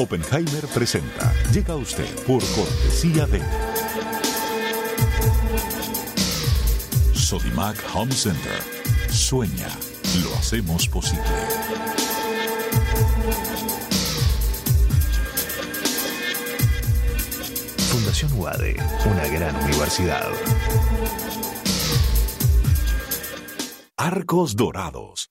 Oppenheimer presenta. Llega a usted por cortesía de Sodimac Home Center. Sueña, lo hacemos posible. Fundación UADE, una gran universidad. Arcos Dorados.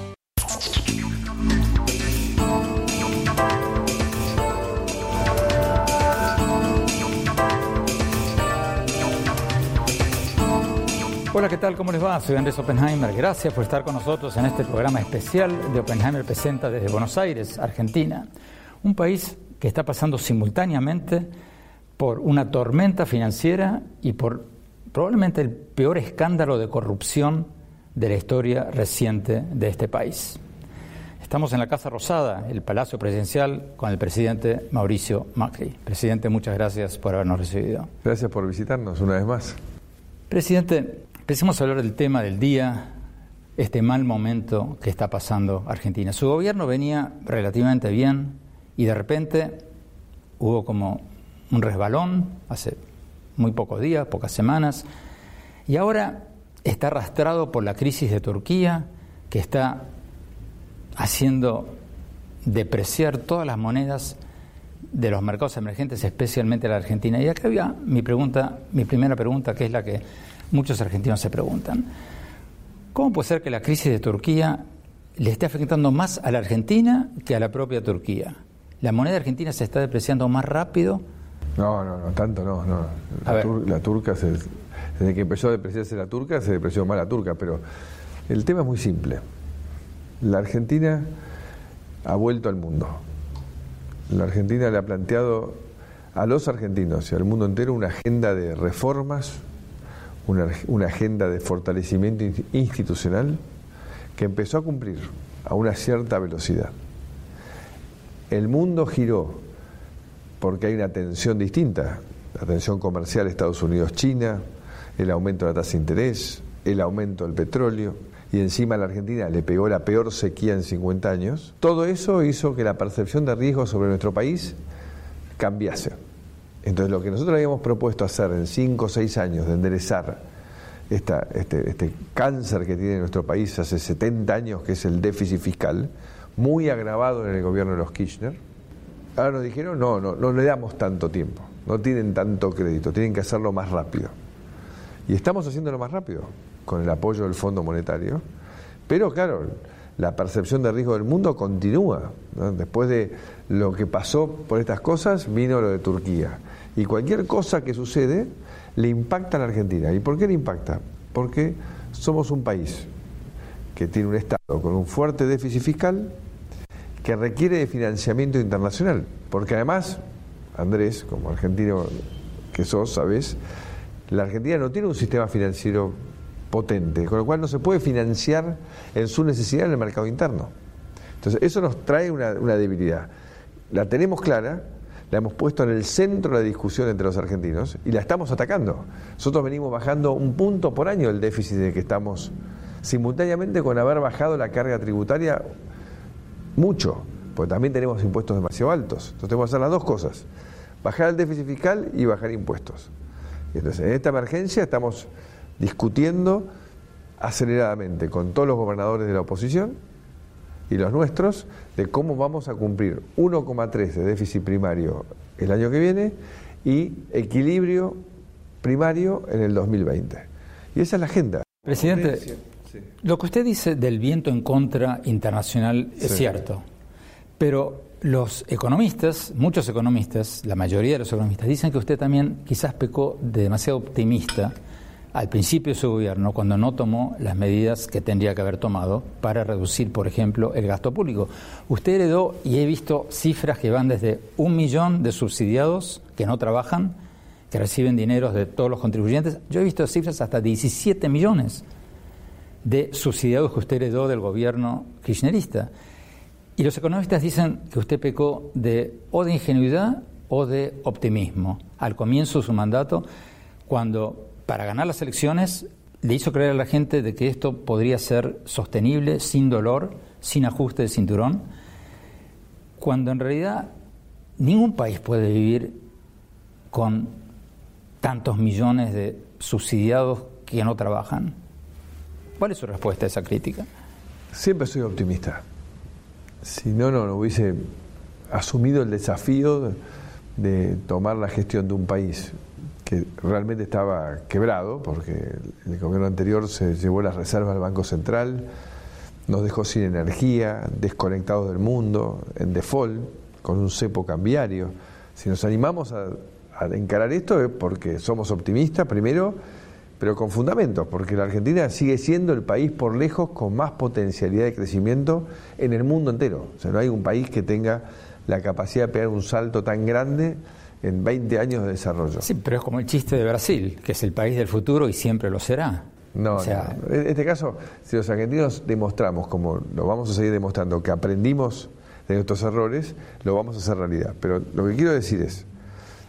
Hola, ¿qué tal? ¿Cómo les va? Soy Andrés Oppenheimer. Gracias por estar con nosotros en este programa especial de Oppenheimer Presenta desde Buenos Aires, Argentina. Un país que está pasando simultáneamente por una tormenta financiera y por probablemente el peor escándalo de corrupción de la historia reciente de este país. Estamos en la Casa Rosada, el Palacio Presidencial, con el presidente Mauricio Macri. Presidente, muchas gracias por habernos recibido. Gracias por visitarnos una vez más. Presidente, empecemos a hablar del tema del día, este mal momento que está pasando Argentina. Su gobierno venía relativamente bien y de repente hubo como un resbalón hace muy pocos días, pocas semanas, y ahora está arrastrado por la crisis de Turquía que está haciendo depreciar todas las monedas de los mercados emergentes, especialmente la Argentina. Y acá había mi pregunta, mi primera pregunta, que es la que muchos argentinos se preguntan. ¿Cómo puede ser que la crisis de Turquía le esté afectando más a la Argentina que a la propia Turquía? ¿La moneda argentina se está depreciando más rápido? No, no, no, tanto no. no. La, turca, desde que empezó a depreciarse la turca, se depreció más la turca, pero el tema es muy simple. La Argentina ha vuelto al mundo. La Argentina le ha planteado a los argentinos y al mundo entero una agenda de reformas, una, una agenda de fortalecimiento institucional que empezó a cumplir a una cierta velocidad. El mundo giró porque hay una tensión distinta, la tensión comercial Estados Unidos-China, el aumento de la tasa de interés, el aumento del petróleo, y encima la Argentina le pegó la peor sequía en 50 años, todo eso hizo que la percepción de riesgo sobre nuestro país cambiase. Entonces lo que nosotros habíamos propuesto hacer en 5 o 6 años de enderezar este, este cáncer que tiene nuestro país hace 70 años, que es el déficit fiscal, muy agravado en el gobierno de los Kirchner, ahora nos dijeron, no, no, no le damos tanto tiempo, no tienen tanto crédito, tienen que hacerlo más rápido. Y estamos haciéndolo más rápido, con el apoyo del Fondo Monetario, pero claro, la percepción de riesgo del mundo continúa. Después de lo que pasó por estas cosas, vino lo de Turquía. Y cualquier cosa que sucede le impacta a la Argentina. ¿Y por qué le impacta? Porque somos un país que tiene un Estado con un fuerte déficit fiscal que requiere de financiamiento internacional. Porque además, Andrés, como argentino que sos, sabes, la Argentina no tiene un sistema financiero potente, con lo cual no se puede financiar en su necesidad en el mercado interno. Entonces, eso nos trae una, una debilidad. La tenemos clara, la hemos puesto en el centro de la discusión entre los argentinos y la estamos atacando. Nosotros venimos bajando un punto por año el déficit de que estamos simultáneamente con haber bajado la carga tributaria mucho, porque también tenemos impuestos demasiado altos. Entonces tenemos que hacer las dos cosas, bajar el déficit fiscal y bajar impuestos. entonces en esta emergencia estamos discutiendo aceleradamente con todos los gobernadores de la oposición y los nuestros de cómo vamos a cumplir 1,3 de déficit primario el año que viene y equilibrio primario en el 2020. Y esa es la agenda. Presidente, lo que usted dice del viento en contra internacional es cierto, pero los economistas, muchos economistas, la mayoría de los economistas, dicen que usted también quizás pecó de demasiado optimista al principio de su gobierno cuando no tomó las medidas que tendría que haber tomado para reducir, por ejemplo, el gasto público. Usted heredó, y he visto cifras que van desde un millón de subsidiados que no trabajan, que reciben dineros de todos los contribuyentes. Yo he visto cifras hasta 17 millones. de subsidiados que usted heredó del gobierno kirchnerista. Y los economistas dicen que usted pecó de o de ingenuidad o de optimismo al comienzo de su mandato, cuando para ganar las elecciones le hizo creer a la gente de que esto podría ser sostenible, sin dolor, sin ajuste de cinturón, cuando en realidad ningún país puede vivir con tantos millones de subsidiados que no trabajan. ¿Cuál es su respuesta a esa crítica? Siempre soy optimista. Si no, no, hubiese asumido el desafío de tomar la gestión de un país que realmente estaba quebrado, porque el gobierno anterior se llevó las reservas del Banco Central, nos dejó sin energía, desconectados del mundo, en default, con un cepo cambiario. Si nos animamos a, a encarar esto es porque somos optimistas, primero, pero con fundamentos, porque la Argentina sigue siendo el país por lejos con más potencialidad de crecimiento en el mundo entero. O sea, no hay un país que tenga la capacidad de pegar un salto tan grande en 20 años de desarrollo. Sí, pero es como el chiste de Brasil, que es el país del futuro y siempre lo será. No, en este caso, si los argentinos demostramos, como lo vamos a seguir demostrando, que aprendimos de nuestros errores, lo vamos a hacer realidad. Pero lo que quiero decir es,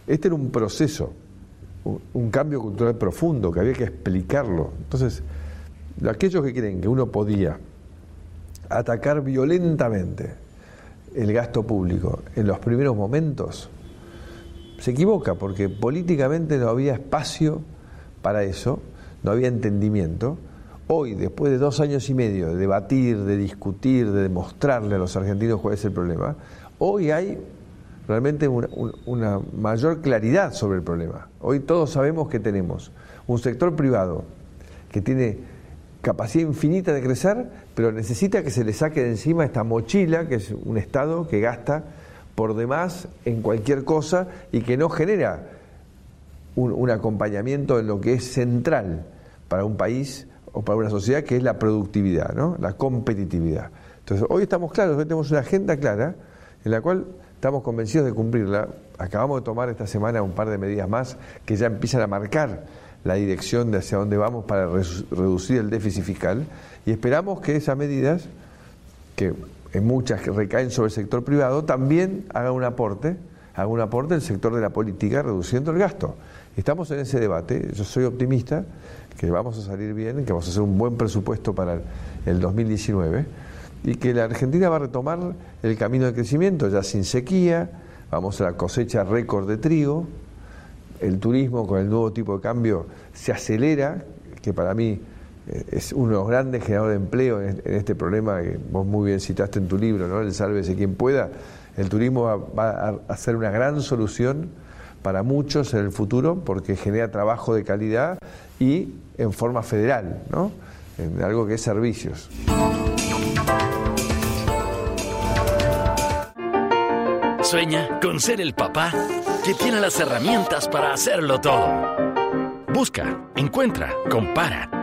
este era un proceso, un cambio cultural profundo, que había que explicarlo. Entonces, aquellos que creen que uno podía atacar violentamente el gasto público en los primeros momentos, se equivoca porque políticamente no había espacio para eso, no había entendimiento. Hoy, después de dos años y medio de debatir, de discutir, de demostrarle a los argentinos cuál es el problema, hoy hay realmente una, mayor claridad sobre el problema. Hoy todos sabemos que tenemos un sector privado que tiene capacidad infinita de crecer, pero necesita que se le saque de encima esta mochila, que es un Estado que gasta por demás en cualquier cosa y que no genera un, acompañamiento en lo que es central para un país o para una sociedad, que es la productividad, la competitividad. Entonces, hoy estamos claros, hoy tenemos una agenda clara en la cual estamos convencidos de cumplirla. Acabamos de tomar esta semana un par de medidas más que ya empiezan a marcar la dirección de hacia dónde vamos para reducir el déficit fiscal y esperamos que esas medidas, que en muchas que recaen sobre el sector privado, también haga un aporte, haga un aporte el sector de la política reduciendo el gasto. Estamos en ese debate, yo soy optimista, que vamos a salir bien, que vamos a hacer un buen presupuesto para el 2019 y que la Argentina va a retomar el camino de crecimiento, ya sin sequía, vamos a la cosecha récord de trigo, el turismo con el nuevo tipo de cambio se acelera, que para mí eh, es uno de los grandes generadores de empleo en este problema que vos muy bien citaste en tu libro, ¿no? El sálvese quien pueda. El turismo va, a ser una gran solución para muchos en el futuro porque genera trabajo de calidad y en forma federal, ¿no? En algo que es servicios. Sueña con ser el papá que tiene las herramientas para hacerlo todo. Busca, encuentra, compara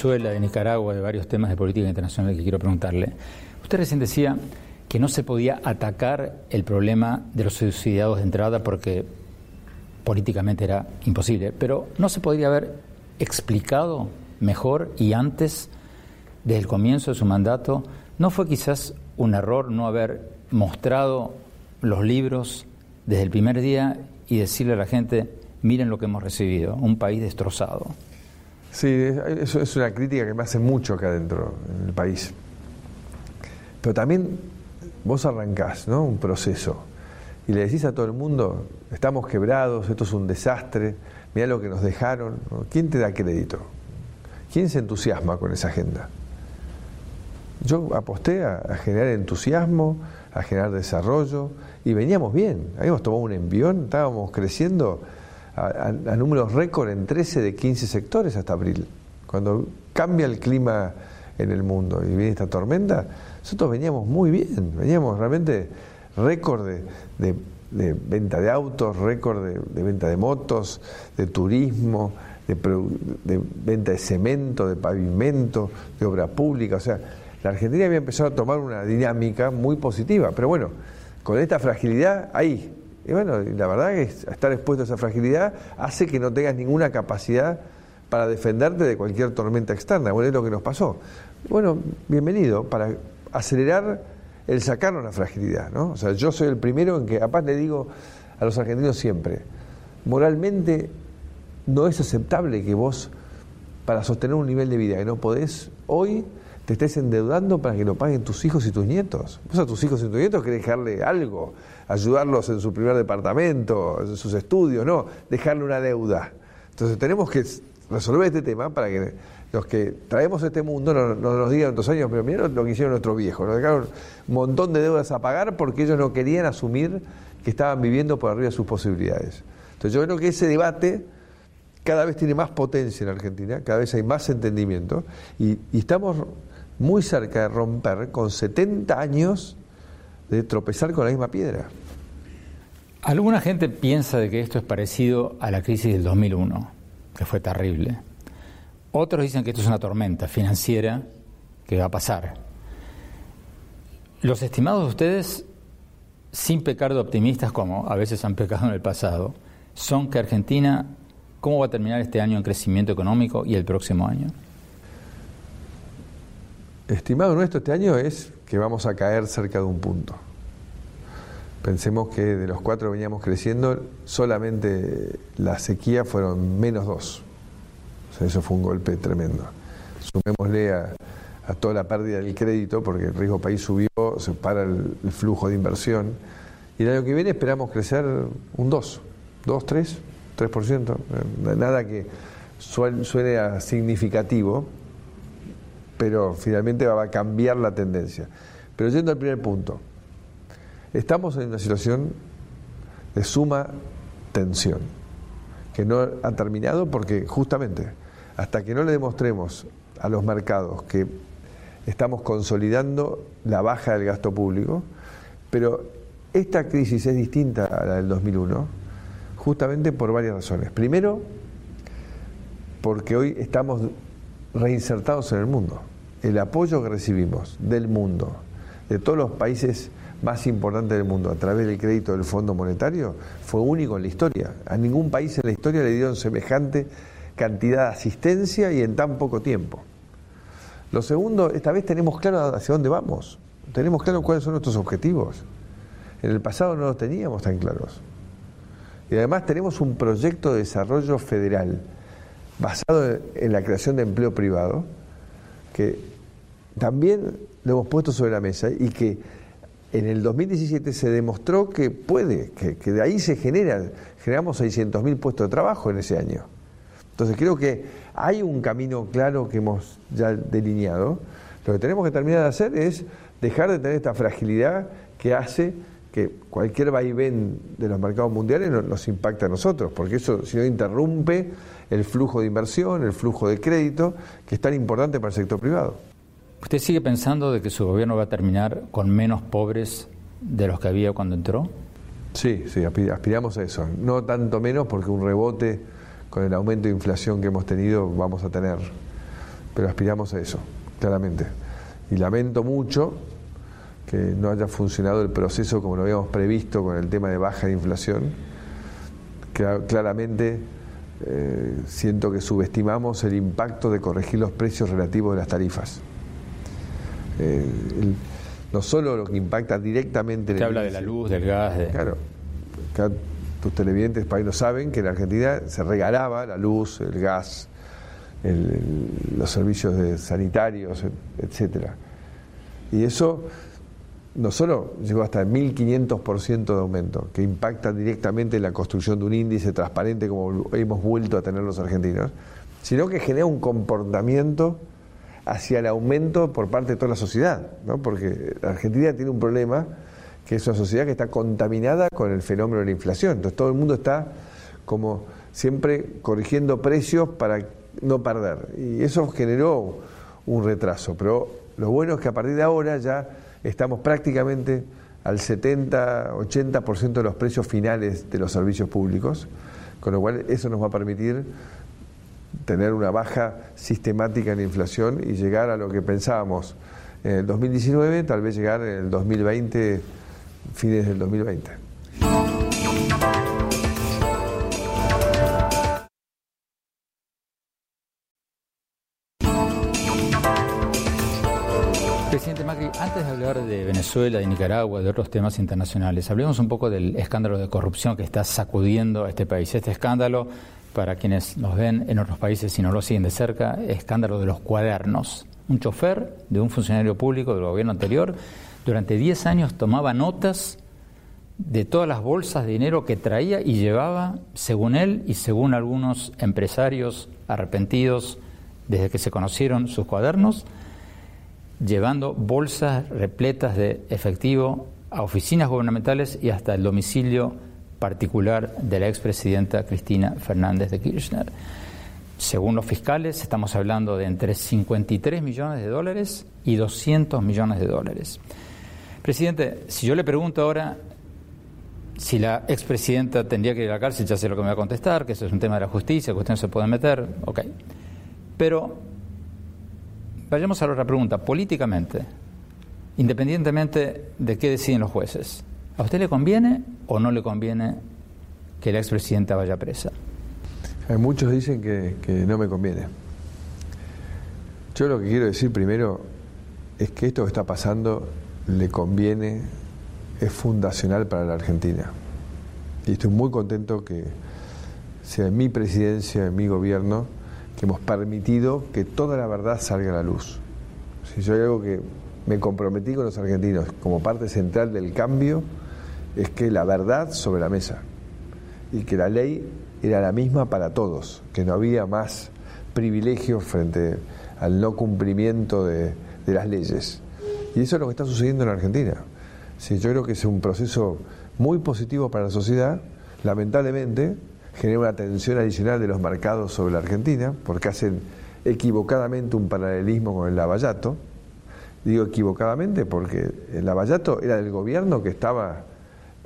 Venezuela, de Nicaragua, de varios temas de política internacional que quiero preguntarle, usted recién decía que no se podía atacar el problema de los subsidiados de entrada porque políticamente era imposible, pero no se podría haber explicado mejor y antes, desde el comienzo de su mandato, ¿no fue quizás un error no haber mostrado los libros desde el primer día y decirle a la gente, miren lo que hemos recibido, un país destrozado. Sí, eso es una crítica que me hace mucho acá adentro, en el país. Pero también vos arrancás ¿no? un proceso y le decís a todo el mundo, estamos quebrados, esto es un desastre, mira lo que nos dejaron. ¿Quién te da crédito? ¿Quién se entusiasma con esa agenda? Yo aposté a, a generar entusiasmo, a generar desarrollo y veníamos bien. Habíamos tomado un envión, estábamos creciendo a, números récord en 13 de 15 sectores hasta abril. Cuando cambia el clima en el mundo y viene esta tormenta, nosotros veníamos muy bien, veníamos realmente récord de, venta de autos, récord de, venta de motos, de turismo, de, venta de cemento, de pavimento, de obra pública. O sea, la Argentina había empezado a tomar una dinámica muy positiva, pero bueno, con esta fragilidad ahí. Y bueno, la verdad que estar expuesto a esa fragilidad hace que no tengas ninguna capacidad para defenderte de cualquier tormenta externa. Bueno, es lo que nos pasó. Bueno, bienvenido, para acelerar el sacarnos la fragilidad, ¿no? O sea, yo soy el primero en que, capaz le digo a los argentinos siempre, moralmente no es aceptable que vos, para sostener un nivel de vida que no podés, hoy te estés endeudando para que lo paguen tus hijos y tus nietos. Vos a tus hijos y tus nietos querés dejarle algo, ayudarlos en su primer departamento, en sus estudios, no, dejarle una deuda. Entonces tenemos que resolver este tema para que los que traemos este mundo no, nos digan otros años, pero mira lo que hicieron nuestros viejos, nos dejaron un montón de deudas a pagar porque ellos no querían asumir que estaban viviendo por arriba de sus posibilidades. Entonces yo creo que ese debate cada vez tiene más potencia en Argentina, cada vez hay más entendimiento y, estamos muy cerca de romper con 70 años de tropezar con la misma piedra. Alguna gente piensa de que esto es parecido a la crisis del 2001, que fue terrible. Otros dicen que esto es una tormenta financiera que va a pasar. Los estimados de ustedes, sin pecar de optimistas como a veces han pecado en el pasado, son que Argentina ¿Cómo va a terminar este año en crecimiento económico y el próximo año? Estimado nuestro este año es que vamos a caer cerca de un punto. Pensemos que de los cuatro veníamos creciendo, solamente la sequía fueron menos dos. Eso fue un golpe tremendo. Sumémosle a, toda la pérdida del crédito, porque el riesgo país subió, se para el, el flujo de inversión. Y el año que viene esperamos crecer un 2, 2, 3. 3%, eh, nada que suene a significativo, pero finalmente va a cambiar la tendencia. Pero yendo al primer punto, estamos en una situación de suma tensión, que no ha terminado porque justamente hasta que no le demostremos a los mercados que estamos consolidando la baja del gasto público, pero esta crisis es distinta a la del 2001, justamente por varias razones. Primero, porque hoy estamos reinsertados en el mundo. El apoyo que recibimos del mundo, de todos los países más importantes del mundo a través del crédito del Fondo Monetario, fue único en la historia. A ningún país en la historia le dieron semejante cantidad de asistencia y en tan poco tiempo. Lo segundo, esta vez tenemos claro hacia dónde vamos, tenemos claro cuáles son nuestros objetivos. En el pasado no los teníamos tan claros. Y además tenemos un proyecto de desarrollo federal basado en la creación de empleo privado, que también lo hemos puesto sobre la mesa y que en el 2017 se demostró que puede, que, de ahí se genera, generamos 600.000 puestos de trabajo en ese año. Entonces creo que hay un camino claro que hemos ya delineado. Lo que tenemos que terminar de hacer es dejar de tener esta fragilidad que hace que cualquier vaivén de los mercados mundiales nos impacta a nosotros, porque eso si no interrumpe el flujo de inversión, el flujo de crédito, que es tan importante para el sector privado. ¿Usted sigue pensando de que su gobierno va a terminar con menos pobres de los que había cuando entró? Sí, sí, aspiramos a eso. No tanto menos porque un rebote con el aumento de inflación que hemos tenido vamos a tener, pero aspiramos a eso, claramente. Y lamento mucho que no haya funcionado el proceso como lo habíamos previsto con el tema de baja de inflación. Claramente eh, siento que subestimamos el impacto de corregir los precios relativos de las tarifas. Eh, no solo lo que impacta directamente... Se habla de la luz, del gas... Claro, tus televidentes para no saben que en Argentina se regalaba la luz, el gas, los servicios de sanitarios, etcétera. Y eso no solo llegó hasta el 1.500% de aumento, que impacta directamente en la construcción de un índice transparente como hemos vuelto a tener los argentinos, sino que genera un comportamiento hacia el aumento por parte de toda la sociedad, ¿no? porque Argentina tiene un problema que es una sociedad que está contaminada con el fenómeno de la inflación, entonces todo el mundo está como siempre corrigiendo precios para no perder. Y eso generó un retraso. Pero lo bueno es que a partir de ahora ya estamos prácticamente al 70-80% de los precios finales de los servicios públicos, con lo cual eso nos va a permitir tener una baja sistemática en la inflación y llegar a lo que pensábamos en el 2019, tal vez llegar en el 2020, fines del 2020. Presidente Macri, antes de hablar de Venezuela, de Nicaragua, de otros temas internacionales, hablemos un poco del escándalo de corrupción que está sacudiendo a este país. Este escándalo, para quienes nos ven en otros países y no lo siguen de cerca, escándalo de los cuadernos. Un chofer de un funcionario público del gobierno anterior, durante 10 años tomaba notas de todas las bolsas de dinero que traía y llevaba, según él y según algunos empresarios arrepentidos desde que se conocieron sus cuadernos, llevando bolsas repletas de efectivo a oficinas gubernamentales y hasta el domicilio particular de la expresidenta Cristina Fernández de Kirchner. Según los fiscales, estamos hablando de entre 53 millones de dólares y 200 millones de dólares. Presidente, si yo le pregunto ahora si la expresidenta tendría que ir a la cárcel, ya sé lo que me va a contestar, que eso es un tema de la justicia, que usted no se puede meter, ok. Pero vayamos a la otra pregunta. Políticamente, independientemente de qué deciden los jueces, ¿a usted le conviene o no le conviene que la expresidenta vaya presa? muchos dicen que, no me conviene. Yo lo que quiero decir primero es que esto que está pasando le conviene, es fundacional para la Argentina. Y estoy muy contento que sea en mi presidencia, en mi gobierno, que hemos permitido que toda la verdad salga a la luz. Si yo hay algo que me comprometí con los argentinos como parte central del cambio, es que la verdad sobre la mesa y que la ley era la misma para todos, que no había más privilegios frente al no cumplimiento de, las leyes. Y eso es lo que está sucediendo en Argentina. Sí, yo creo que es un proceso muy positivo para la sociedad, lamentablemente genera una tensión adicional de los mercados sobre la Argentina, porque hacen equivocadamente un paralelismo con el lavallato. Digo equivocadamente porque el lavallato era del gobierno que estaba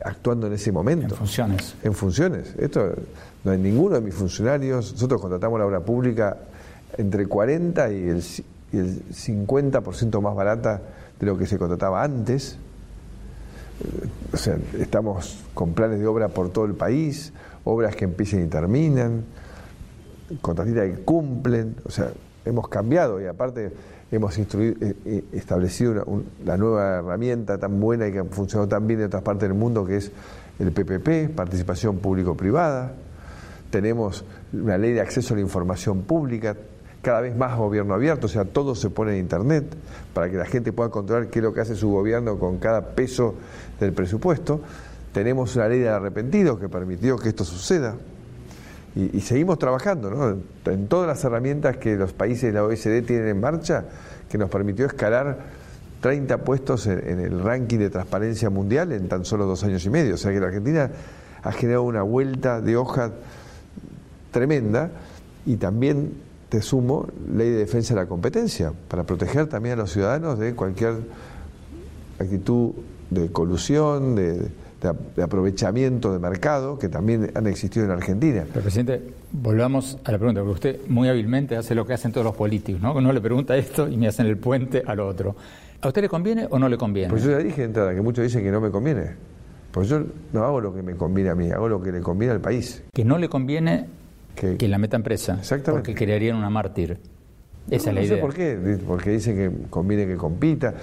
actuando en ese momento. En funciones. En funciones. Esto no hay ninguno de mis funcionarios. Nosotros contratamos la obra pública entre 40 y el, y el 50% más barata de lo que se contrataba antes. O sea, estamos con planes de obra por todo el país, obras que empiecen y terminan, contratistas que cumplen. O sea, hemos cambiado y aparte hemos eh, eh, establecido la nueva herramienta tan buena y que ha funcionado tan bien en otras partes del mundo, que es el PPP, participación público-privada. Tenemos una ley de acceso a la información pública, cada vez más gobierno abierto, o sea, todo se pone en Internet para que la gente pueda controlar qué es lo que hace su gobierno con cada peso del presupuesto. Tenemos una ley de arrepentidos que permitió que esto suceda. Y, seguimos trabajando ¿no? en todas las herramientas que los países de la OSD tienen en marcha, que nos permitió escalar 30 puestos en, el ranking de transparencia mundial en tan solo dos años y medio. O sea que la Argentina ha generado una vuelta de hoja tremenda y también, te sumo, ley de defensa de la competencia, para proteger también a los ciudadanos de cualquier actitud de colusión, de de, aprovechamiento de mercado que también han existido en Argentina. Pero, presidente, volvamos a la pregunta, porque usted muy hábilmente hace lo que hacen todos los políticos, ¿no? No le pregunta esto y me hacen el puente al otro. ¿A usted le conviene o no le conviene? Pues yo ya dije de entrada que muchos dicen que no me conviene. Pues yo no hago lo que me conviene a mí, hago lo que le conviene al país. Que no le conviene que, la meta empresa. Exactamente. Porque crearían una mártir. Esa es la idea. No sé por qué, porque dicen que conviene que compita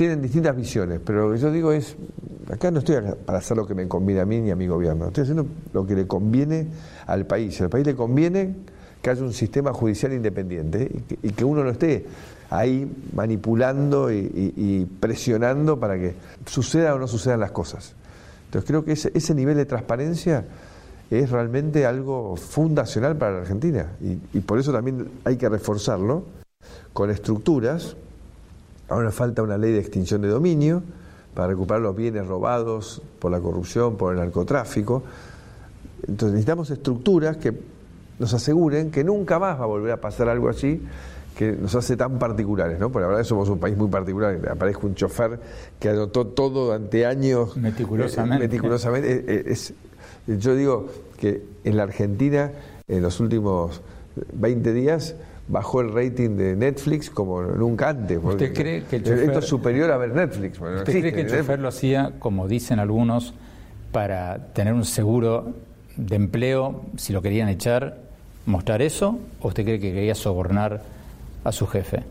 tienen distintas visiones, pero lo que yo digo es, acá no estoy para hacer lo que me conviene a mí ni a mi gobierno, estoy haciendo lo que le conviene al país. Al país le conviene que haya un sistema judicial independiente y que, uno no esté ahí manipulando y, presionando para que suceda o no sucedan las cosas. Entonces creo que ese, nivel de transparencia es realmente algo fundacional para la Argentina y por eso también hay que reforzarlo con estructuras Ahora falta una ley de extinción de dominio para recuperar los bienes robados por la corrupción, por el narcotráfico. Entonces necesitamos estructuras que nos aseguren que nunca más va a volver a pasar algo así que nos hace tan particulares, ¿no? Porque la verdad somos un país muy particular. Aparezca un chofer que anotó todo durante años meticulosamente. meticulosamente. Eh, eh, es, yo digo que en la Argentina, en los últimos 20 días, bajó el rating de Netflix como nunca antes. ¿Usted cree que el chofer, Esto es superior a ver Netflix. ¿Usted cree que el chofer lo hacía, como dicen algunos, para tener un seguro de empleo, si lo querían echar, mostrar eso? ¿O usted cree que quería sobornar a su jefe?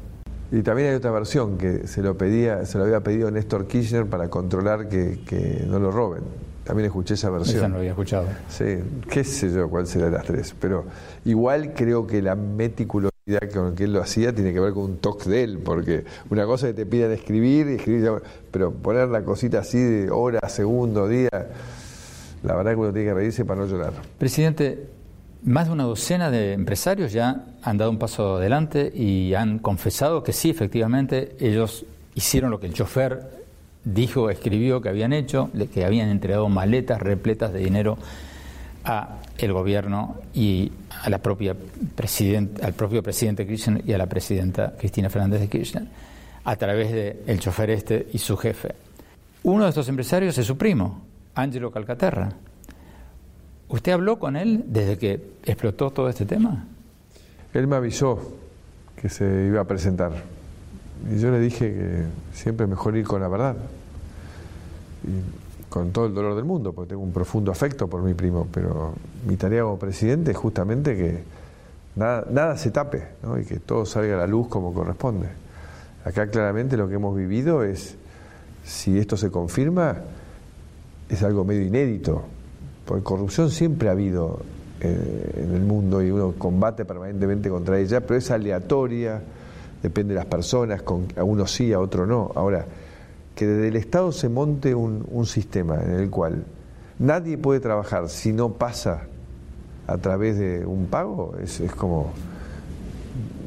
Y también hay otra versión que se lo pedía, se lo había pedido Néstor Kirchner para controlar que, que no lo roben. También escuché esa versión. Esa no lo había escuchado. Sí, qué sé yo cuál será de las tres. Pero igual creo que la meticulosidad con que él lo hacía tiene que ver con un toque de él, porque una cosa que te piden escribir, escribir, pero poner la cosita así de hora, segundo, día, la verdad que uno tiene que reírse para no llorar. Presidente, más de una docena de empresarios ya han dado un paso adelante y han confesado que sí, efectivamente, ellos hicieron lo que el chofer dijo, escribió que habían hecho, que habían entregado maletas repletas de dinero a el gobierno y a la propia al propio presidente Kirchner y a la presidenta Cristina Fernández de Kirchner a través de el chofer este y su jefe. Uno de estos empresarios es su primo, Angelo Calcaterra. ¿Usted habló con él desde que explotó todo este tema? Él me avisó que se iba a presentar. Y yo le dije que siempre mejor ir con la verdad. Con todo el dolor del mundo, porque tengo un profundo afecto por mi primo, pero mi tarea como presidente es justamente que nada, se tape y que todo salga a la luz como corresponde. Acá claramente lo que hemos vivido es, si esto se confirma, es algo medio inédito, porque corrupción siempre ha habido eh, en el mundo y uno combate permanentemente contra ella, pero es aleatoria, depende de las personas, con, a uno sí, a otro no. Ahora, que desde el Estado se monte un, sistema en el cual nadie puede trabajar si no pasa a través de un pago, es, como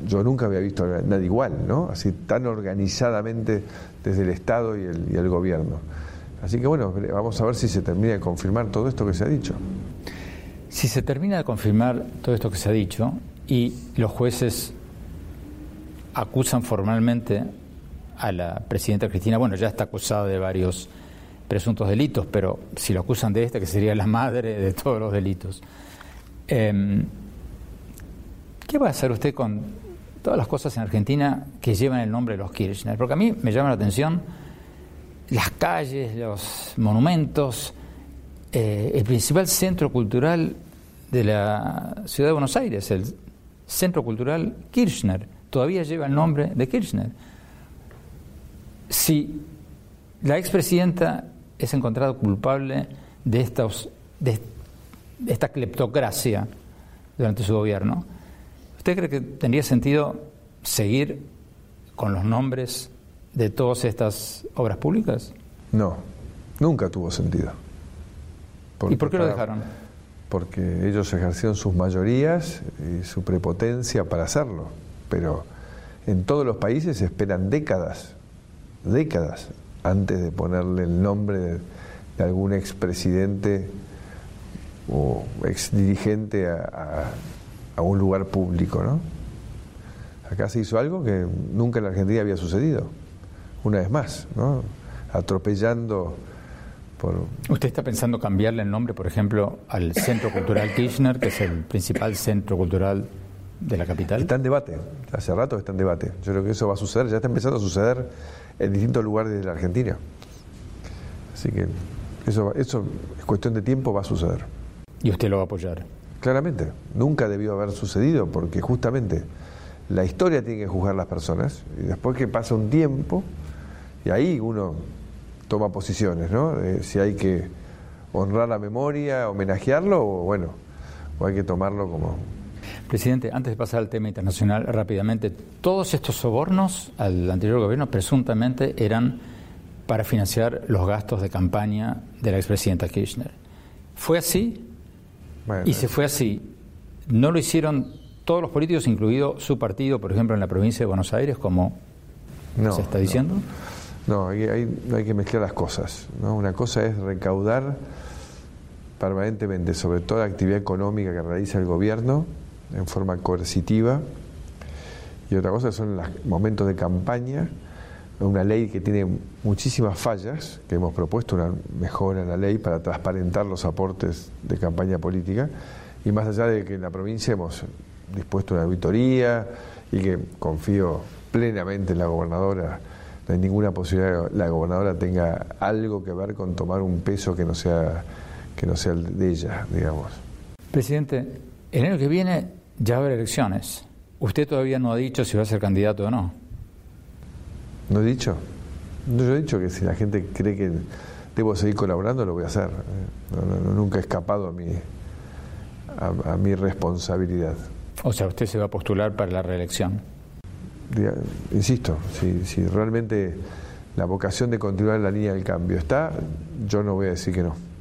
yo nunca había visto a nadie igual, ¿no? Así tan organizadamente desde el Estado y el, gobierno. Así que bueno, vamos a ver si se termina de confirmar todo esto que se ha dicho. Si se termina de confirmar todo esto que se ha dicho y los jueces acusan formalmente a la presidenta Cristina, bueno, ya está acusada de varios presuntos delitos, pero si lo acusan de este, que sería la madre de todos los delitos, eh, ¿qué va a hacer usted con todas las cosas en Argentina que llevan el nombre de los Kirchner? Porque a mí me llama la atención las calles, los monumentos, eh, el principal centro cultural de la ciudad de Buenos Aires, el Centro Cultural Kirchner, todavía lleva el nombre de Kirchner si la expresidenta es encontrada culpable de, estos, de esta cleptocracia durante su gobierno, ¿usted cree que tendría sentido seguir con los nombres de todas estas obras públicas? No, nunca tuvo sentido. Porque ¿Y por qué lo dejaron? Porque ellos ejercieron sus mayorías y su prepotencia para hacerlo. Pero en todos los países esperan décadas décadas antes de ponerle el nombre de, de algún expresidente o exdirigente a, a, un lugar público, ¿no? Acá se hizo algo que nunca en la Argentina había sucedido, una vez más. Atropellando por... ¿Usted está pensando cambiarle el nombre, por ejemplo, al Centro Cultural Kirchner, que es el principal centro cultural de la capital? Está en debate, hace rato está en debate. Yo creo que eso va a suceder, ya está empezando a suceder en distintos lugares de la Argentina. Así que eso, eso es cuestión de tiempo, va a suceder. ¿Y usted lo va a apoyar? Claramente, nunca debió haber sucedido porque justamente la historia tiene que juzgar las personas y después que pasa un tiempo y ahí uno toma posiciones, ¿no? si hay que honrar la memoria, homenajearlo o bueno, o hay que tomarlo como Presidente, antes de pasar al tema internacional rápidamente, todos estos sobornos al anterior gobierno presuntamente eran para financiar los gastos de campaña de la expresidenta Kirchner. ¿Fue así? Bueno, y se fue así. ¿No lo hicieron todos los políticos, incluido su partido, por ejemplo, en la provincia de Buenos Aires, como no, se está diciendo? No, no hay, hay, hay, que mezclar las cosas. ¿no? Una cosa es recaudar permanentemente sobre toda actividad económica que realiza el gobierno en forma coercitiva. Y otra cosa son los momentos de campaña, una ley que tiene muchísimas fallas, que hemos propuesto una mejora en la ley para transparentar los aportes de campaña política, y más allá de que en la provincia hemos dispuesto una auditoría y que confío plenamente en la gobernadora, no hay ninguna posibilidad de que la gobernadora tenga algo que ver con tomar un peso que no sea, que no sea el de ella, digamos. Presidente, el que viene ya va a haber elecciones. Usted todavía no ha dicho si va a ser candidato o no. ¿No he dicho? No, yo he dicho que si la gente cree que debo seguir colaborando, lo voy a hacer. nunca he escapado a mi, a, mi responsabilidad. O sea, usted se va a postular para la reelección. Insisto, si, si realmente la vocación de continuar en la línea del cambio está, yo no voy a decir que no.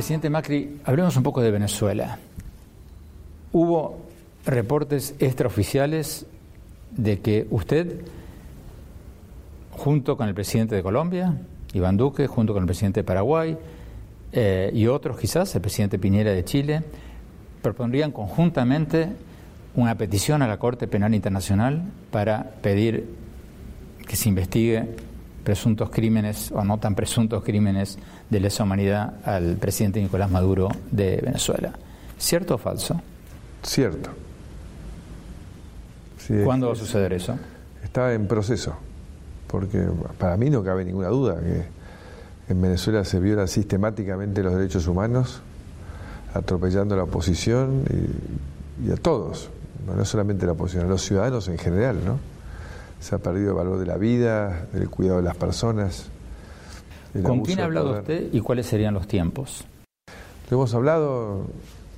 Presidente Macri, hablemos un poco de Venezuela. Hubo reportes extraoficiales de que usted, junto con el presidente de Colombia, Iván Duque, junto con el presidente de Paraguay eh, y otros quizás, el presidente Piñera de Chile, propondrían conjuntamente una petición a la Corte Penal Internacional para pedir que se investigue presuntos crímenes o no tan presuntos crímenes de lesa humanidad al presidente Nicolás Maduro de Venezuela. ¿Cierto o falso? Cierto. ¿Cuándo va a suceder eso? Está en proceso, porque para mí no cabe ninguna duda que en Venezuela se violan sistemáticamente los derechos humanos, atropellando a la oposición y, y a todos, no solamente a la oposición, a los ciudadanos en general, ¿no? Se ha perdido el valor de la vida, del cuidado de las personas. ¿Con quién ha hablado usted y cuáles serían los tiempos? Lo hemos hablado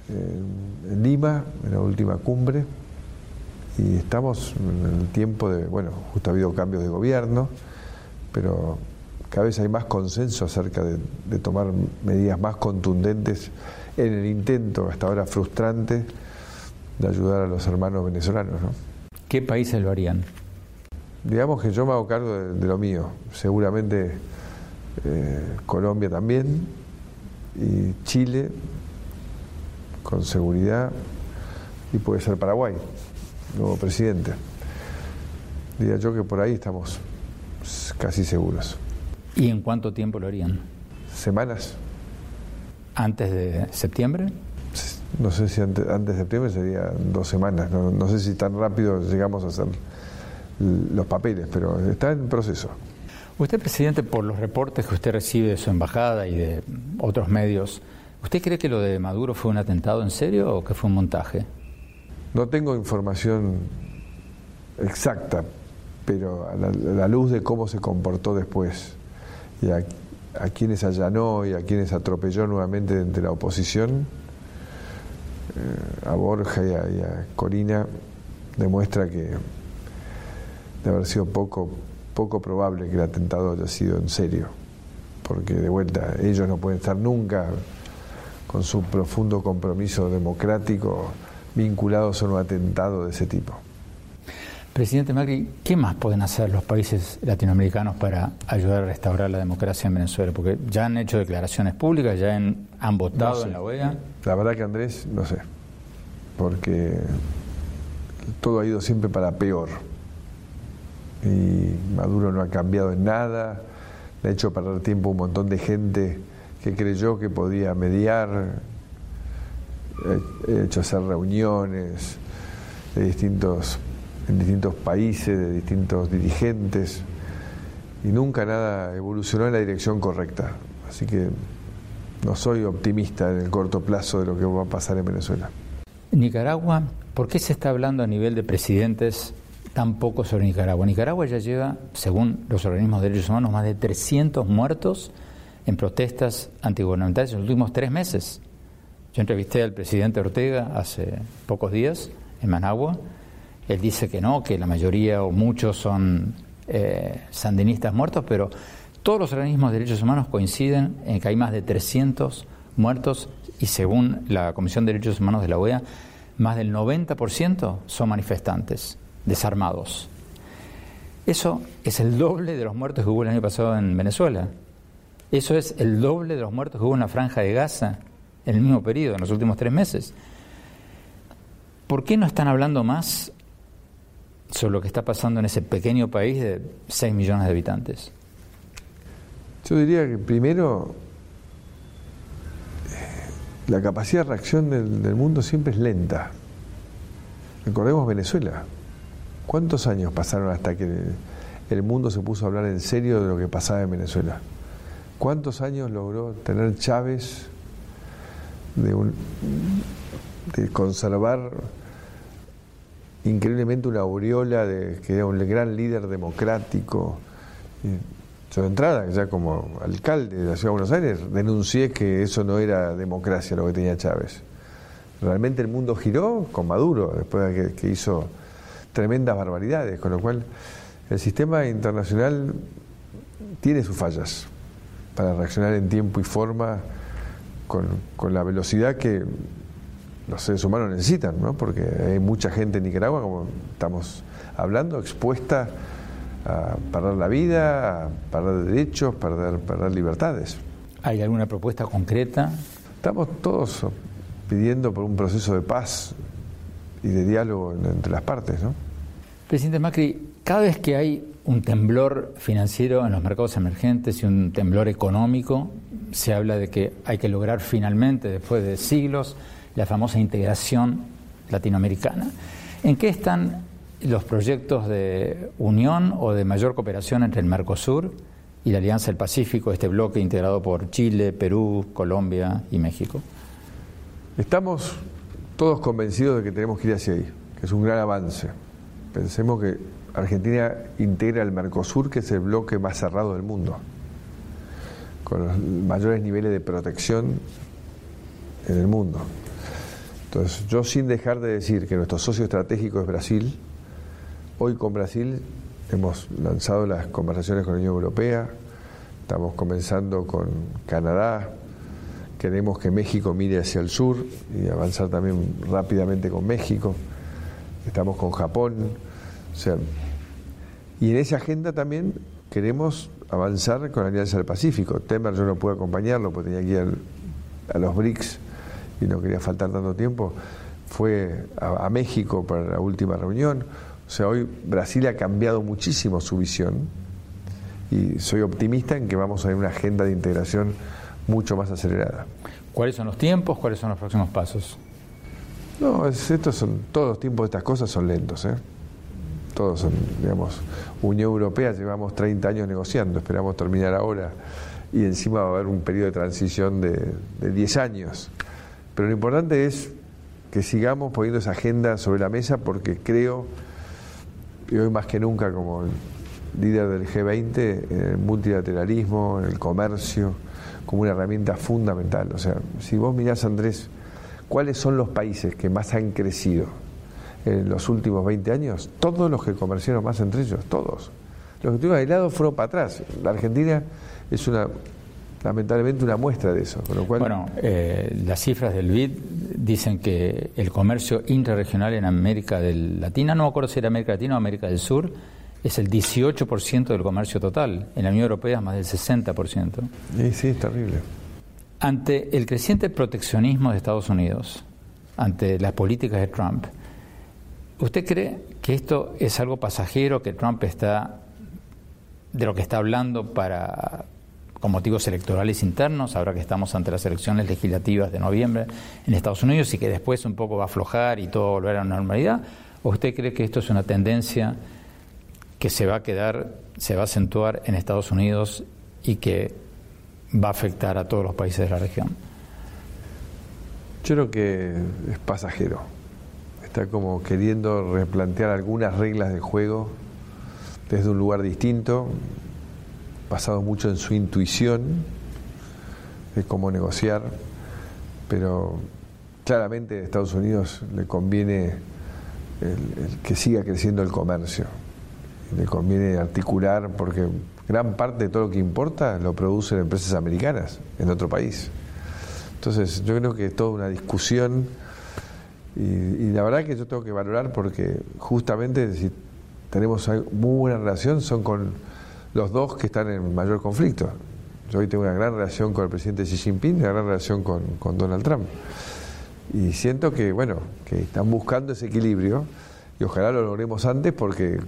en Lima, en la última cumbre, y estamos en el tiempo de, bueno, justo ha habido cambios de gobierno, pero cada vez hay más consenso acerca de, de tomar medidas más contundentes en el intento, hasta ahora frustrante, de ayudar a los hermanos venezolanos. ¿no? ¿Qué países lo harían? Digamos que yo me hago cargo de, lo mío. Seguramente eh, Colombia también y Chile con seguridad y puede ser Paraguay, nuevo presidente. Diría yo que por ahí estamos casi seguros. ¿Y en cuánto tiempo lo harían? Semanas. ¿Antes de septiembre? No sé si antes, de septiembre sería dos semanas. No, no sé si tan rápido llegamos a hacer los papeles, pero está en proceso. Usted, presidente, por los reportes que usted recibe de su embajada y de otros medios, ¿usted cree que lo de Maduro fue un atentado en serio o que fue un montaje? No tengo información exacta, pero a la, luz de cómo se comportó después y a, quienes allanó y a quienes atropelló nuevamente entre la oposición, eh, a Borja y a Corina, demuestra que de haber sido poco, poco probable que el atentado haya sido en serio, porque de vuelta ellos no pueden estar nunca con su profundo compromiso democrático vinculados a un atentado de ese tipo. Presidente Macri, ¿qué más pueden hacer los países latinoamericanos para ayudar a restaurar la democracia en Venezuela? Porque ya han hecho declaraciones públicas, ya han, votado en la OEA. La verdad que Andrés, no sé, porque todo ha ido siempre para peor y Maduro no ha cambiado en nada, le ha hecho perder tiempo a un montón de gente que creyó que podía mediar, he hecho hacer reuniones de distintos, en distintos países, de distintos dirigentes, y nunca nada evolucionó en la dirección correcta. Así que no soy optimista en el corto plazo de lo que va a pasar en Venezuela. Nicaragua, ¿por qué se está hablando a nivel de presidentes tampoco sobre Nicaragua. Nicaragua ya lleva, según los organismos de derechos humanos, más de 300 muertos en protestas antigubernamentales en los últimos tres meses. Yo entrevisté al presidente Ortega hace pocos días en Managua. Él dice que no, que la mayoría o muchos son eh, sandinistas muertos, pero todos los organismos de derechos humanos coinciden en que hay más de 300 muertos y según la Comisión de Derechos Humanos de la OEA, más del 90% son manifestantes, desarmados. Eso es el doble de los muertos que hubo el año pasado en Venezuela. Eso es el doble de los muertos que hubo en la franja de Gaza en el mismo periodo, en los últimos tres meses. ¿Por qué no están hablando más sobre lo que está pasando en ese pequeño país de 6 millones de habitantes? Yo diría que primero la capacidad de reacción del, mundo siempre es lenta. Recordemos Venezuela. ¿Cuántos años pasaron hasta que el mundo se puso a hablar en serio de lo que pasaba en Venezuela? ¿Cuántos años logró tener Chávez de, conservar increíblemente una aureola de que era un gran líder democrático? Yo de entrada, ya como alcalde de la Ciudad de Buenos Aires, denuncié que eso no era democracia lo que tenía Chávez. Realmente el mundo giró con Maduro, después de que, hizo tremendas barbaridades, con lo cual el sistema internacional tiene sus fallas para reaccionar en tiempo y forma con, con, la velocidad que los seres humanos necesitan, ¿no? porque hay mucha gente en Nicaragua, como estamos hablando, expuesta a perder la vida, a perder derechos, perder, perder libertades. ¿Hay alguna propuesta concreta? Estamos todos pidiendo por un proceso de paz y de diálogo entre las partes. ¿no? Presidente Macri, cada vez que hay un temblor financiero en los mercados emergentes y un temblor económico, se habla de que hay que lograr finalmente, después de siglos, la famosa integración latinoamericana. ¿En qué están los proyectos de unión o de mayor cooperación entre el Mercosur y la Alianza del Pacífico, este bloque integrado por Chile, Perú, Colombia y México? Estamos todos convencidos de que tenemos que ir hacia ahí, que es un gran avance. Pensemos que Argentina integra el Mercosur, que es el bloque más cerrado del mundo, con los mayores niveles de protección en el mundo. Entonces, yo sin dejar de decir que nuestro socio estratégico es Brasil, Hoy con Brasil hemos lanzado las conversaciones con la Unión Europea, estamos comenzando con Canadá, queremos que México mire hacia el sur y avanzar también rápidamente con México, estamos con Japón, y en esa agenda también queremos avanzar con la Alianza del Pacífico. Temer yo no pude acompañarlo porque tenía que ir a los BRICS y no quería faltar tanto tiempo. Fue a México para la última reunión. O sea, hoy Brasil ha cambiado muchísimo su visión y soy optimista en que vamos a ver una agenda de integración mucho más acelerada. ¿Cuáles son los tiempos? ¿Cuáles son los próximos pasos? No, estos son, todos los tiempos de estas cosas son lentos. ¿eh? Todos son, digamos, Unión Europea llevamos 30 años negociando, esperamos terminar ahora y encima va a haber un periodo de transición de, de 10 años. Pero lo importante es que sigamos poniendo esa agenda sobre la mesa porque creo y hoy más que nunca como líder del G20, en el multilateralismo, en el comercio, como una herramienta fundamental. O sea, si vos mirás, Andrés, cuáles son los países que más han crecido en los últimos 20 años, todos los que comerciaron más entre ellos, todos. Los que estuvieron aislados fueron para atrás. La Argentina es una lamentablemente una muestra de eso. Bueno, eh, las cifras del BID dicen que el comercio intrarregional en América del Latina, no me acuerdo si era América Latina o América del Sur, es el 18% del comercio total. En la Unión Europea es más del 60%. Sí, sí, es terrible. Ante el creciente proteccionismo de Estados Unidos, ante las políticas de Trump, ¿usted cree que esto es algo pasajero, que Trump está de lo que está hablando para con motivos electorales internos, ahora que estamos ante las elecciones legislativas de noviembre en Estados Unidos y que después un poco va a aflojar y todo volver a la normalidad? ¿O usted cree que esto es una tendencia que se va a quedar, se va a acentuar en Estados Unidos y que va a afectar a todos los países de la región? Yo creo que es pasajero. Está como queriendo replantear algunas reglas de juego desde un lugar distinto, basado mucho en su intuición de cómo negociar, pero claramente a Estados Unidos le conviene que siga creciendo el comercio, le conviene articular porque gran parte de todo lo que importa lo producen empresas americanas en otro país. Entonces yo creo que es toda una discusión Y, la verdad que yo tengo que valorar porque justamente si tenemos muy buena relación son con los dos que están en mayor conflicto. Yo hoy tengo una gran relación con el presidente Xi Jinping y una gran relación con, con Donald Trump. Y siento que, bueno, que están buscando ese equilibrio y ojalá lo logremos antes porque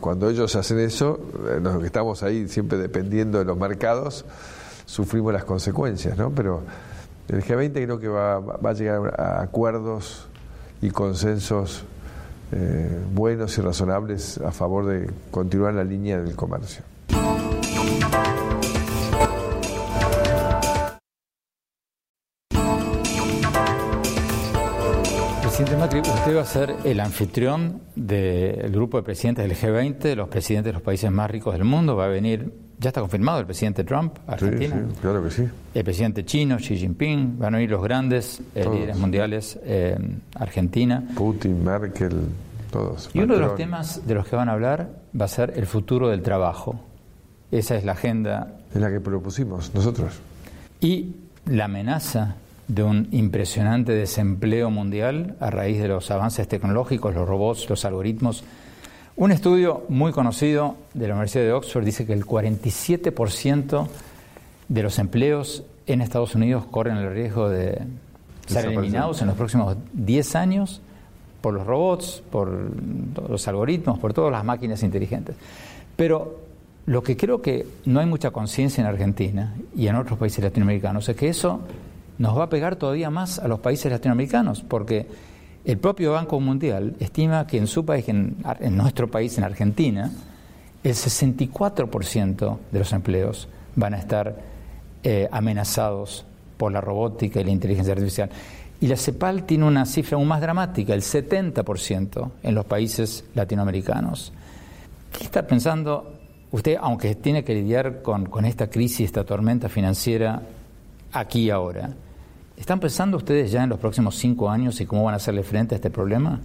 cuando ellos hacen eso, los eh, que estamos ahí siempre dependiendo de los mercados, sufrimos las consecuencias, ¿no? Pero el G20 creo que va, va a llegar a acuerdos y consensos eh, buenos y razonables a favor de continuar la línea del comercio. Presidente Macri, usted va a ser el anfitrión del grupo de presidentes del G20, los presidentes de los países más ricos del mundo. Va a venir, ya está confirmado, el presidente Trump Argentina. Sí, claro que sí. El presidente chino, Xi Jinping, van a venir los grandes eh, líderes mundiales en Argentina. Putin, Merkel, todos. Y uno de los temas de los que van a hablar va a ser el futuro del trabajo. Esa es la agenda. Es la que propusimos nosotros. Y la amenaza de un impresionante desempleo mundial a raíz de los avances tecnológicos, los robots, los algoritmos. Un estudio muy conocido de la Universidad de Oxford dice que el 47% de los empleos en Estados Unidos corren el riesgo de ser eliminados en los próximos 10 años por los robots, por los algoritmos, por todas las máquinas inteligentes. Pero lo que creo que no hay mucha conciencia en Argentina y en otros países latinoamericanos es que eso nos va a pegar todavía más a los países latinoamericanos, porque el propio Banco Mundial estima que en su país, en, nuestro país, en Argentina, el 64% de los empleos van a estar eh, amenazados por la robótica y la inteligencia artificial. Y la CEPAL tiene una cifra aún más dramática, el 70% en los países latinoamericanos. ¿Qué está pensando usted, aunque tiene que lidiar con, con esta crisis, esta tormenta financiera aquí y ahora? ¿Están pensando ustedes ya en los próximos cinco años y cómo van a hacerle frente a este problema?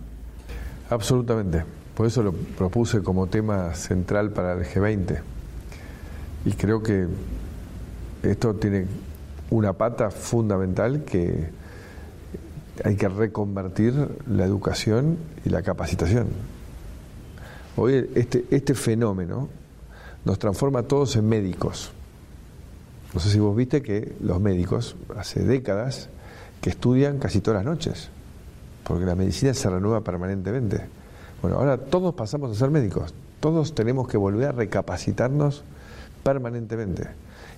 Absolutamente. Por eso lo propuse como tema central para el G20. Y creo que esto tiene una pata fundamental que hay que reconvertir la educación y la capacitación. Hoy este, este fenómeno nos transforma a todos en médicos. No sé si vos viste que los médicos, hace décadas, que estudian casi todas las noches, porque la medicina se renueva permanentemente. Bueno, ahora todos pasamos a ser médicos, todos tenemos que volver a recapacitarnos permanentemente.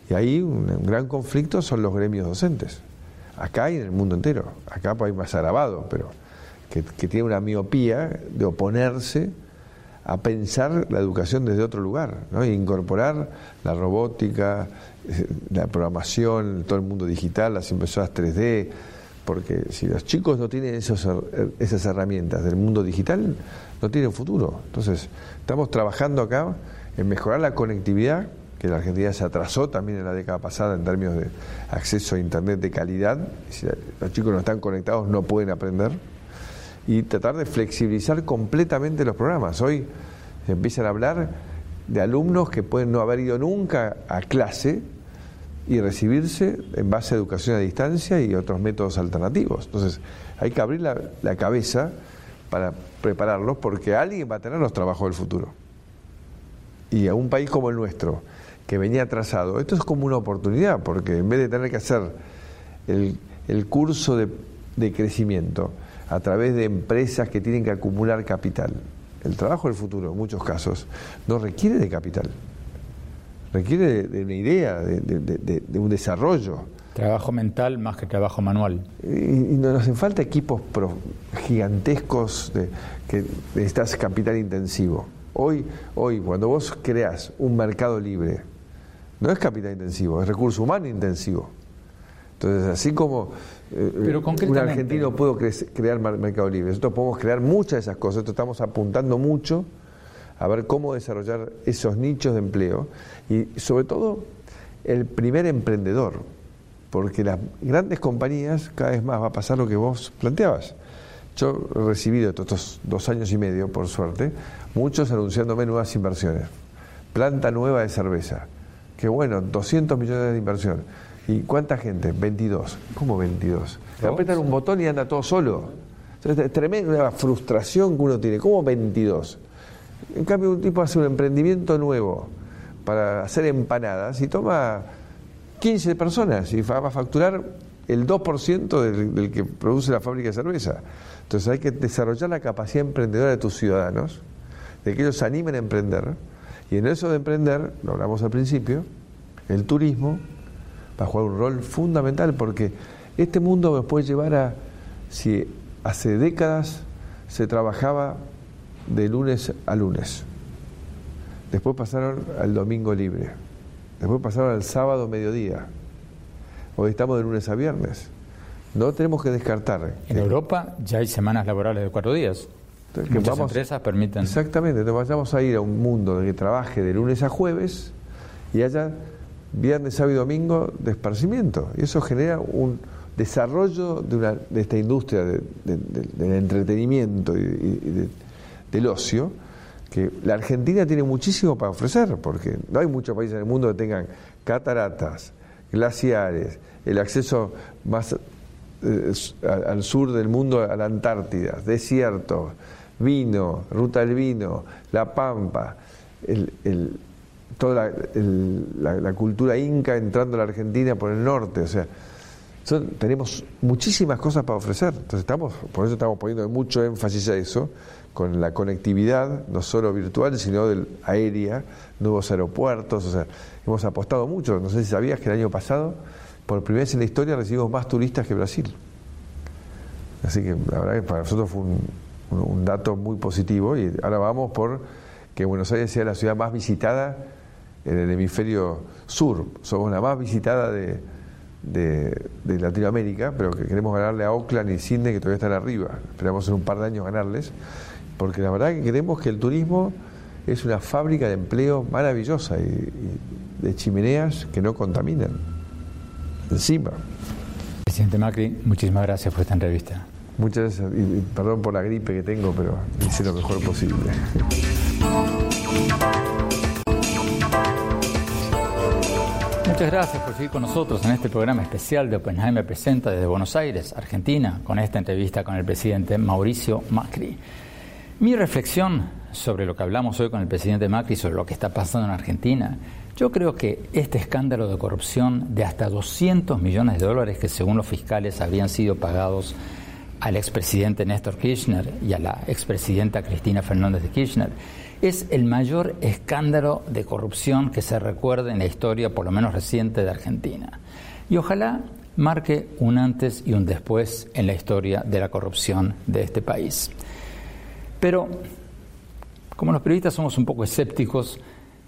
Y ahí un, gran conflicto son los gremios docentes, acá y en el mundo entero. Acá pues, hay más agravado, pero que, que tiene una miopía de oponerse a pensar la educación desde otro lugar, ¿no? e incorporar la robótica, eh, la programación, todo el mundo digital, las impresoras 3D, porque si los chicos no tienen esos, esas herramientas del mundo digital, no tienen futuro. Entonces, estamos trabajando acá en mejorar la conectividad, que la Argentina se atrasó también en la década pasada en términos de acceso a Internet de calidad. Si los chicos no están conectados, no pueden aprender y tratar de flexibilizar completamente los programas. Hoy se empiezan a hablar de alumnos que pueden no haber ido nunca a clase y recibirse en base a educación a distancia y otros métodos alternativos. Entonces, hay que abrir la, cabeza para prepararlos porque alguien va a tener los trabajos del futuro. Y a un país como el nuestro, que venía atrasado, esto es como una oportunidad, porque en vez de tener que hacer el, curso de crecimiento, a través de empresas que tienen que acumular capital. El trabajo del futuro, en muchos casos, no requiere de capital, requiere de, una idea, de, un desarrollo. Trabajo mental más que trabajo manual. Y, nos hacen falta equipos gigantescos de, que necesitas capital intensivo. Hoy, hoy, cuando vos creas un mercado libre, no es capital intensivo, es recurso humano intensivo. Entonces, así como eh, un argentino puede crear mercado libre, nosotros podemos crear muchas de esas cosas, nosotros estamos apuntando mucho a ver cómo desarrollar esos nichos de empleo y sobre todo el primer emprendedor, porque las grandes compañías cada vez más va a pasar lo que vos planteabas. Yo he recibido estos dos años y medio, por suerte, muchos anunciándome nuevas inversiones. Planta nueva de cerveza. Que bueno, 200 millones de inversión ¿Y cuánta gente? 22. ¿Cómo 22? Le apretan un botón y anda todo solo. Es tremenda una frustración que uno tiene. ¿Cómo 22? En cambio, un tipo hace un emprendimiento nuevo para hacer empanadas y toma 15 personas y va a facturar el 2% del, del, que produce la fábrica de cerveza. Entonces hay que desarrollar la capacidad emprendedora de tus ciudadanos, de que ellos se animen a emprender. Y en eso de emprender, lo hablamos al principio, el turismo va a jugar un rol fundamental porque este mundo nos puede llevar a, si hace décadas se trabajaba de lunes a lunes, después pasaron al domingo libre, después pasaron al sábado mediodía, hoy estamos de lunes a viernes. No tenemos que descartar. En Europa ya hay semanas laborales de cuatro días. Que Muchas empresas permiten. Exactamente, entonces vayamos a ir a un mundo que trabaje de lunes a jueves y haya viernes, sábado y domingo de esparcimiento. Y eso genera un desarrollo de, una, de esta industria del entretenimiento y, del ocio, que la Argentina tiene muchísimo para ofrecer, porque no hay muchos países en el mundo que tengan cataratas, glaciares, el acceso más eh, al sur del mundo, a la Antártida, desiertos, vino, ruta del vino, la pampa, el, toda la, cultura inca entrando a la Argentina por el norte, o sea, tenemos muchísimas cosas para ofrecer, entonces estamos, por eso estamos poniendo mucho énfasis a eso, con la conectividad, no solo virtual, sino del aérea, nuevos aeropuertos, o sea, hemos apostado mucho, no sé si sabías que el año pasado, por primera vez en la historia, recibimos más turistas que Brasil. Así que la verdad que para nosotros fue un dato muy positivo y ahora vamos por que Buenos Aires sea la ciudad más visitada en el hemisferio sur. Somos la más visitada de, de, Latinoamérica, pero que queremos ganarle a Oakland y Sydney, que todavía están arriba. Esperamos en un par de años ganarles, porque la verdad que creemos que el turismo es una fábrica de empleo maravillosa y, de chimeneas que no contaminan. Encima. Presidente Macri, muchísimas gracias por esta entrevista. Muchas gracias y, perdón por la gripe que tengo, pero hice lo mejor posible. Muchas gracias por seguir con nosotros en este programa especial de Oppenheimer Presenta desde Buenos Aires, Argentina, con esta entrevista con el presidente Mauricio Macri. Mi reflexión sobre lo que hablamos hoy con el presidente Macri, sobre lo que está pasando en Argentina, yo creo que este escándalo de corrupción de hasta 200 millones de dólares que según los fiscales habrían sido pagados al expresidente Néstor Kirchner y a la expresidenta Cristina Fernández de Kirchner, es el mayor escándalo de corrupción que se recuerde en la historia, por lo menos reciente, de Argentina. Y ojalá marque un antes y un después en la historia de la corrupción de este país. Pero, como los periodistas somos un poco escépticos,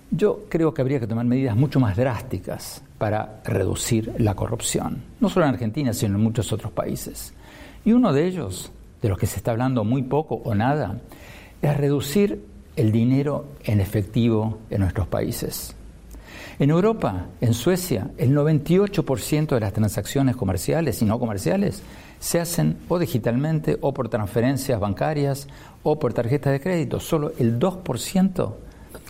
yo creo que habría que tomar medidas mucho más drásticas para reducir la corrupción, no solo en Argentina, sino en muchos otros países. Y uno de ellos, de los que se está hablando muy poco o nada, es reducir el dinero en efectivo en nuestros países. En Europa, en Suecia, el 98% de las transacciones comerciales y no comerciales se hacen o digitalmente o por transferencias bancarias o por tarjetas de crédito. Solo el 2%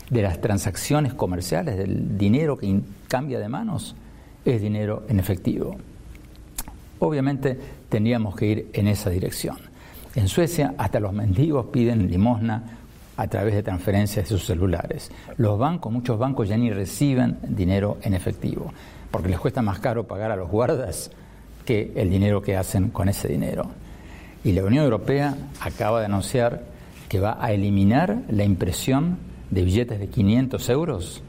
de las transacciones comerciales, del dinero que cambia de manos, es dinero en efectivo. Obviamente tendríamos que ir en esa dirección. En Suecia hasta los mendigos piden limosna a través de transferencias de sus celulares. Los bancos, muchos bancos ya ni reciben dinero en efectivo, porque les cuesta más caro pagar a los guardas que el dinero que hacen con ese dinero. Y la Unión Europea acaba de anunciar que va a eliminar la impresión de billetes de 500 euros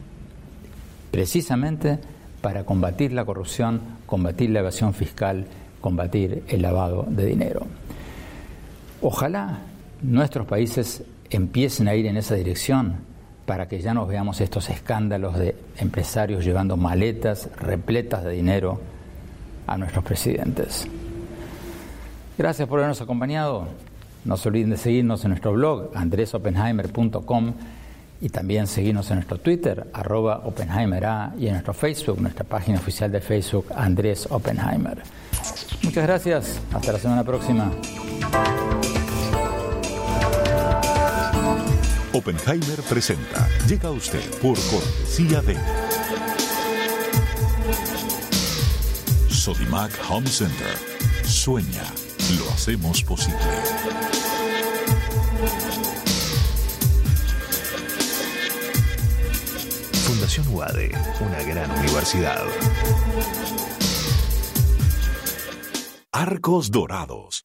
precisamente para combatir la corrupción, combatir la evasión fiscal, combatir el lavado de dinero. Ojalá nuestros países empiecen a ir en esa dirección para que ya no veamos estos escándalos de empresarios llevando maletas repletas de dinero a nuestros presidentes. Gracias por habernos acompañado. No se olviden de seguirnos en nuestro blog andresopenheimer.com y también seguirnos en nuestro Twitter, arroba OppenheimerA, y en nuestro Facebook, nuestra página oficial de Facebook, Andrés Oppenheimer. Muchas gracias. Hasta la semana próxima. Oppenheimer presenta. Llega a usted por cortesía de Sodimac Home Center. Sueña lo hacemos posible. Fundación UADE, una gran universidad. Arcos Dorados.